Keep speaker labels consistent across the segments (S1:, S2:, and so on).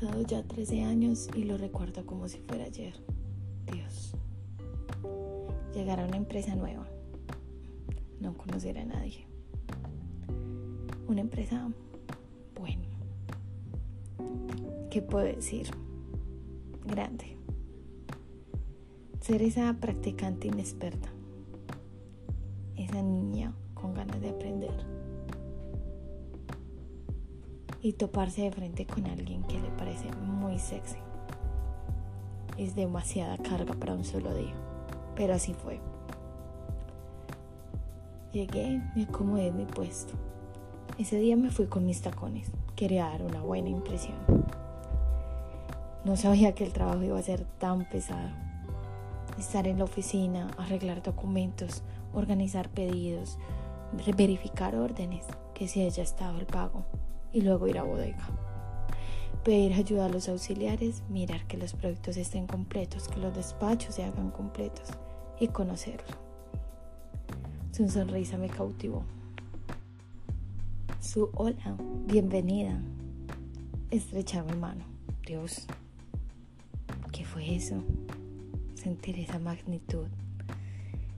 S1: pasado ya 13 años y lo recuerdo como si fuera ayer. Dios. Llegar a una empresa nueva. No conocer a nadie. Una empresa buena. ¿Qué puedo decir? Grande. Ser esa practicante inexperta. Esa niña con ganas de aprender y toparse de frente con alguien que le parece muy sexy. Es demasiada carga para un solo día, pero así fue. Llegué, me acomodé en mi puesto. Ese día me fui con mis tacones. Quería dar una buena impresión. No sabía que el trabajo iba a ser tan pesado. Estar en la oficina, arreglar documentos, organizar pedidos, verificar órdenes, que si haya estado el pago, y luego ir a bodega. Pedir ayuda a los auxiliares, mirar que los productos estén completos, que los despachos se hagan completos y conocerlo. Su sonrisa me cautivó. Su hola, bienvenida. Estrechar mi mano. Dios, ¿qué fue eso? Sentir esa magnitud,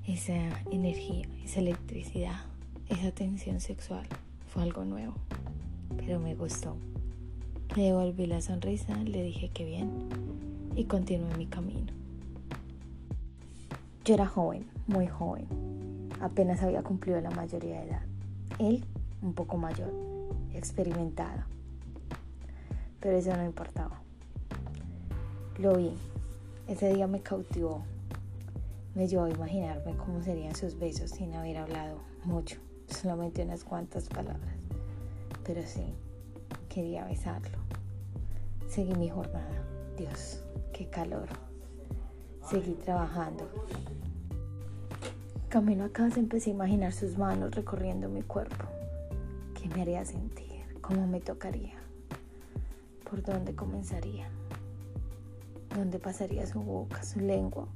S1: esa energía, esa electricidad, esa tensión sexual fue algo nuevo pero me gustó. Le devolví la sonrisa, le dije que bien y continué mi camino. Yo era joven, muy joven. Apenas había cumplido la mayoría de edad. Él, un poco mayor, experimentado. Pero eso no importaba. Lo vi. Ese día me cautivó. Me llevó a imaginarme cómo serían sus besos sin haber hablado mucho, solamente unas cuantas palabras pero sí, quería besarlo. Seguí mi jornada. Dios, qué calor. Seguí trabajando. Camino a casa empecé a imaginar sus manos recorriendo mi cuerpo. ¿Qué me haría sentir? ¿Cómo me tocaría? ¿Por dónde comenzaría? ¿Dónde pasaría su boca, su lengua?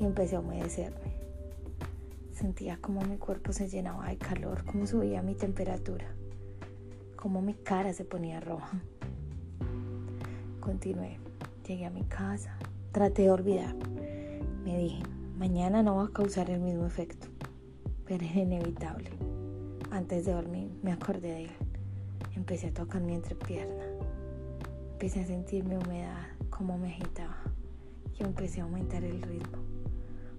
S1: Y empecé a humedecerme. Sentía como mi cuerpo se llenaba de calor, como subía mi temperatura como mi cara se ponía roja. Continué, llegué a mi casa, traté de olvidar. Me dije, mañana no va a causar el mismo efecto, pero es inevitable. Antes de dormir me acordé de él. Empecé a tocar mi entrepierna. Empecé a sentir mi humedad, como me agitaba. Y empecé a aumentar el ritmo.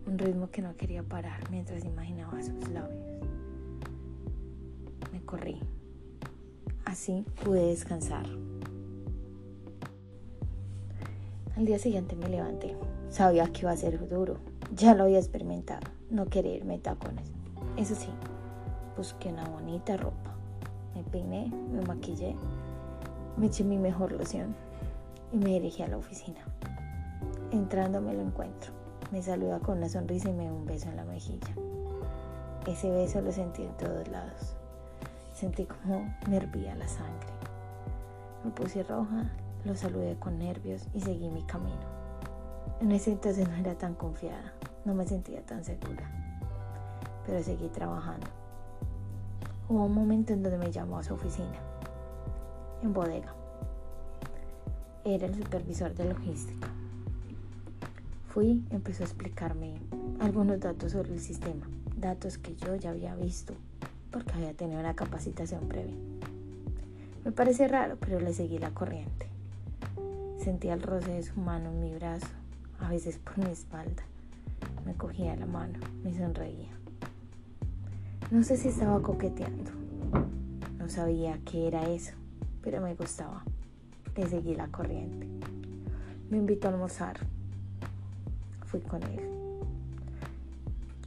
S1: Un ritmo que no quería parar mientras imaginaba sus labios. Me corrí. Así pude descansar. Al día siguiente me levanté. Sabía que iba a ser duro. Ya lo había experimentado. No quería irme tacones. Eso sí, busqué una bonita ropa. Me peiné, me maquillé, me eché mi mejor loción y me dirigí a la oficina. Entrando me lo encuentro. Me saluda con una sonrisa y me da un beso en la mejilla. Ese beso lo sentí en todos lados. Sentí como me la sangre. Me puse roja, lo saludé con nervios y seguí mi camino. En ese entonces no era tan confiada, no me sentía tan segura, pero seguí trabajando. Hubo un momento en donde me llamó a su oficina, en bodega. Era el supervisor de logística. Fui, empezó a explicarme algunos datos sobre el sistema, datos que yo ya había visto porque había tenido una capacitación previa. Me parece raro, pero le seguí la corriente. Sentía el roce de su mano en mi brazo, a veces por mi espalda. Me cogía la mano, me sonreía. No sé si estaba coqueteando. No sabía qué era eso, pero me gustaba. Le seguí la corriente. Me invitó a almorzar. Fui con él.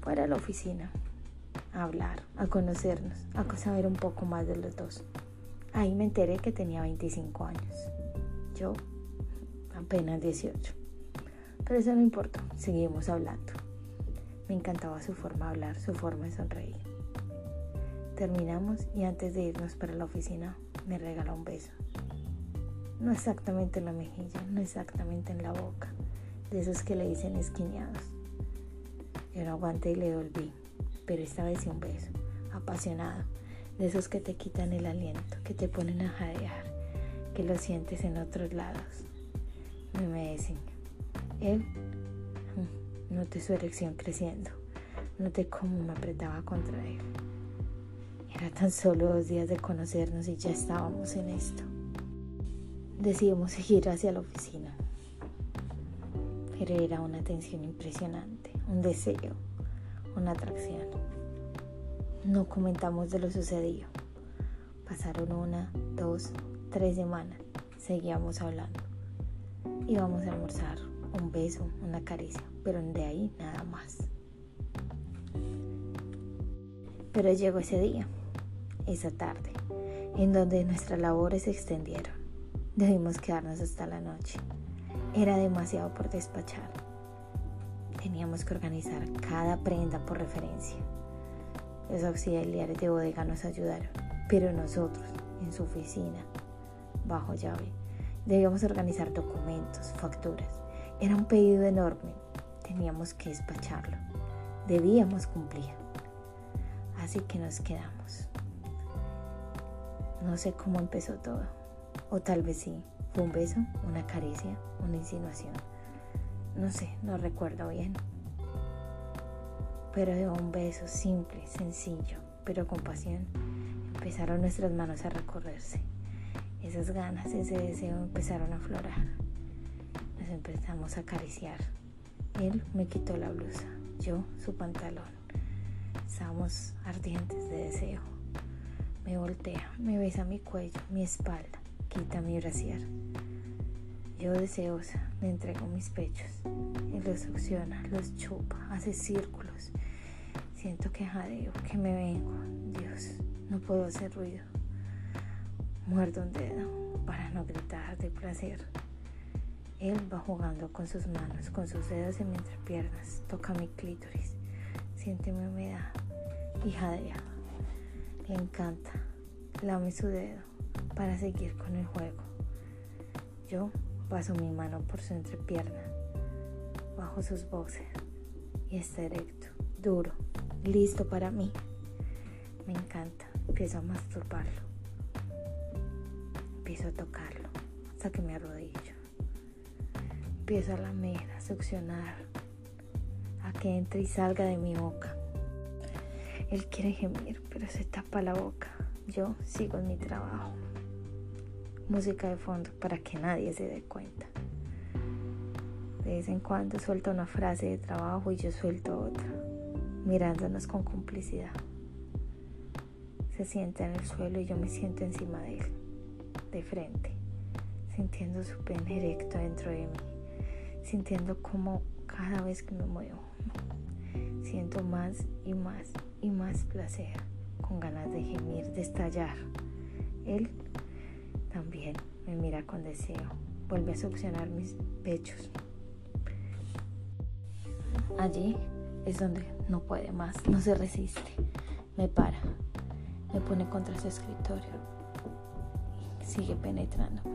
S1: Fuera de la oficina a hablar, a conocernos, a saber un poco más de los dos. Ahí me enteré que tenía 25 años. Yo apenas 18. Pero eso no importa, seguimos hablando. Me encantaba su forma de hablar, su forma de sonreír. Terminamos y antes de irnos para la oficina me regaló un beso. No exactamente en la mejilla, no exactamente en la boca, de esos que le dicen esquineados. Yo no aguanté y le devolví pero esta vez un beso, apasionado, de esos que te quitan el aliento, que te ponen a jadear, que lo sientes en otros lados. Me dicen, él, mm, noté su erección creciendo, noté cómo me apretaba contra él. Era tan solo dos días de conocernos y ya estábamos en esto. Decidimos seguir hacia la oficina, pero era una tensión impresionante, un deseo, una atracción. No comentamos de lo sucedido. Pasaron una, dos, tres semanas. Seguíamos hablando. Íbamos a almorzar, un beso, una caricia, pero de ahí nada más. Pero llegó ese día, esa tarde, en donde nuestras labores se extendieron. Debimos quedarnos hasta la noche. Era demasiado por despachar. Teníamos que organizar cada prenda por referencia. Los auxiliares de bodega nos ayudaron, pero nosotros, en su oficina, bajo llave, debíamos organizar documentos, facturas. Era un pedido enorme. Teníamos que despacharlo. Debíamos cumplir. Así que nos quedamos. No sé cómo empezó todo. O tal vez sí. Fue un beso, una caricia, una insinuación. No sé, no recuerdo bien pero de un beso simple, sencillo, pero con pasión, empezaron nuestras manos a recorrerse. Esas ganas, ese deseo empezaron a aflorar. Nos empezamos a acariciar. Él me quitó la blusa, yo su pantalón. Estábamos ardientes de deseo. Me voltea, me besa mi cuello, mi espalda, quita mi brasier. Yo deseosa le entrego mis pechos. Él los succiona, los chupa, hace círculos Siento que jadeo, que me vengo. Dios, no puedo hacer ruido. Muerdo un dedo para no gritar de placer. Él va jugando con sus manos, con sus dedos en mis entrepiernas. Toca mi clítoris. Siente mi humedad y jadea. Le encanta. Lame su dedo para seguir con el juego. Yo paso mi mano por su entrepierna, bajo sus voces y está erecto, duro, listo para mí. Me encanta. Empiezo a masturbarlo. Empiezo a tocarlo hasta que me arrodillo. Empiezo a lamer, a succionar, a que entre y salga de mi boca. Él quiere gemir, pero se tapa la boca. Yo sigo en mi trabajo. Música de fondo para que nadie se dé cuenta. De vez en cuando suelto una frase de trabajo y yo suelto otra mirándonos con complicidad. Se sienta en el suelo y yo me siento encima de él, de frente, sintiendo su pene erecto dentro de mí, sintiendo como cada vez que me muevo, siento más y más y más placer, con ganas de gemir, de estallar. Él me mira con deseo, vuelve a succionar mis pechos. Allí es donde no puede más, no se resiste, me para, me pone contra su escritorio sigue penetrándome,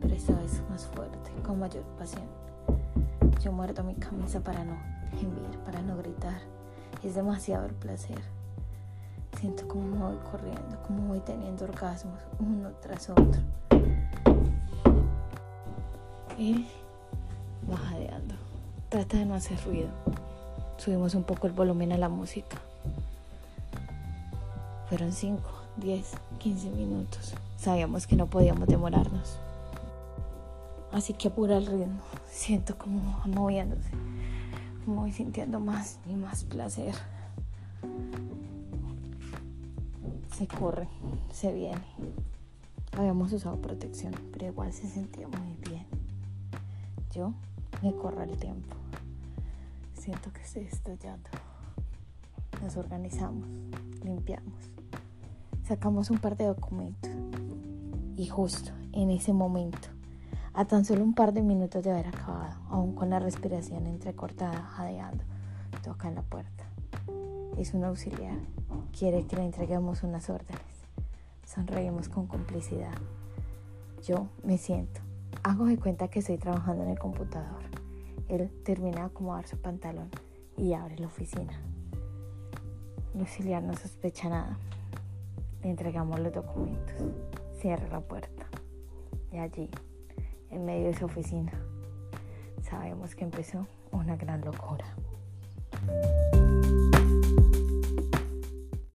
S1: pero esta vez más fuerte, con mayor pasión. Yo muerdo mi camisa para no gemir, para no gritar, es demasiado el placer. Siento como me voy corriendo, como voy teniendo orgasmos uno tras otro. Y va jadeando. Trata de no hacer ruido. Subimos un poco el volumen a la música. Fueron 5, 10, 15 minutos. Sabíamos que no podíamos demorarnos. Así que apura el ritmo. Siento como moviéndose. Como voy sintiendo más y más placer. Se corre, se viene. Habíamos usado protección, pero igual se sentía muy bien. Yo me corro el tiempo siento que estoy estallando. Nos organizamos, limpiamos, sacamos un par de documentos y justo en ese momento, a tan solo un par de minutos de haber acabado, aún con la respiración entrecortada, jadeando, toca en la puerta. Es un auxiliar, quiere que le entreguemos unas órdenes. Sonreímos con complicidad. Yo me siento, hago de cuenta que estoy trabajando en el computador él termina de acomodar su pantalón y abre la oficina. El auxiliar no sospecha nada. Le entregamos los documentos. Cierra la puerta. Y allí, en medio de esa oficina, sabemos que empezó una gran locura.